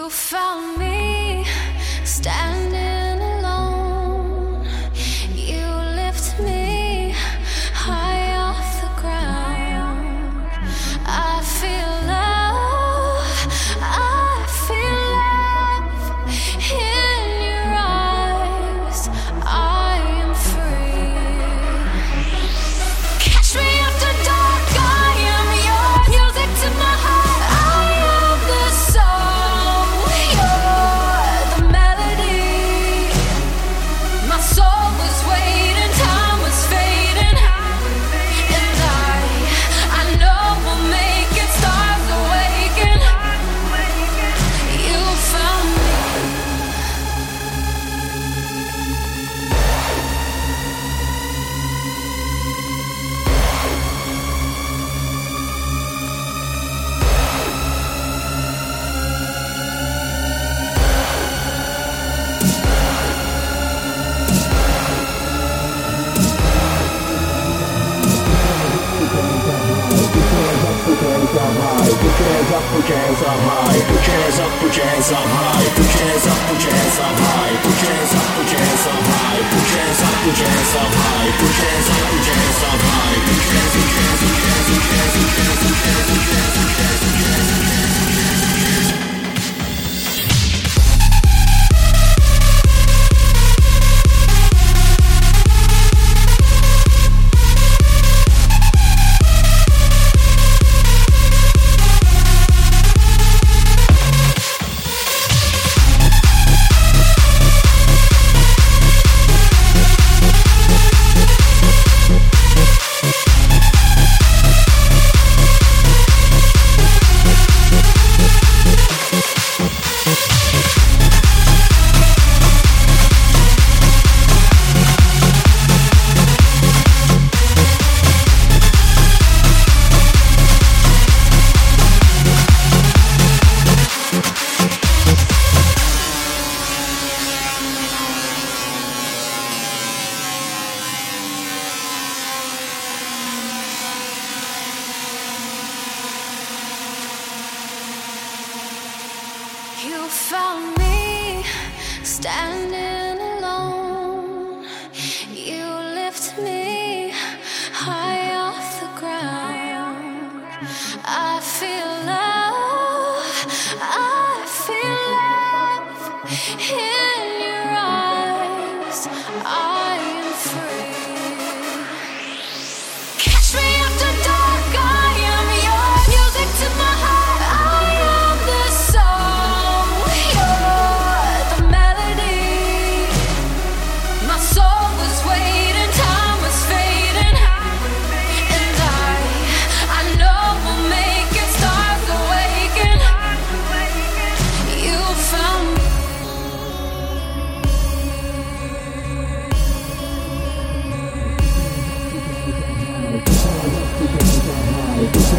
You found me standing Put your hands up high, put your hands up, put your hands up high, put your hands up, put your hands up high, put your hands up, put your hands up high, put your hands up, put your hands up high, put your hands up, put your hands up high, put your hands up, put your hands up high, put your hands up. put your hands up high. You found me standing alone. You lift me high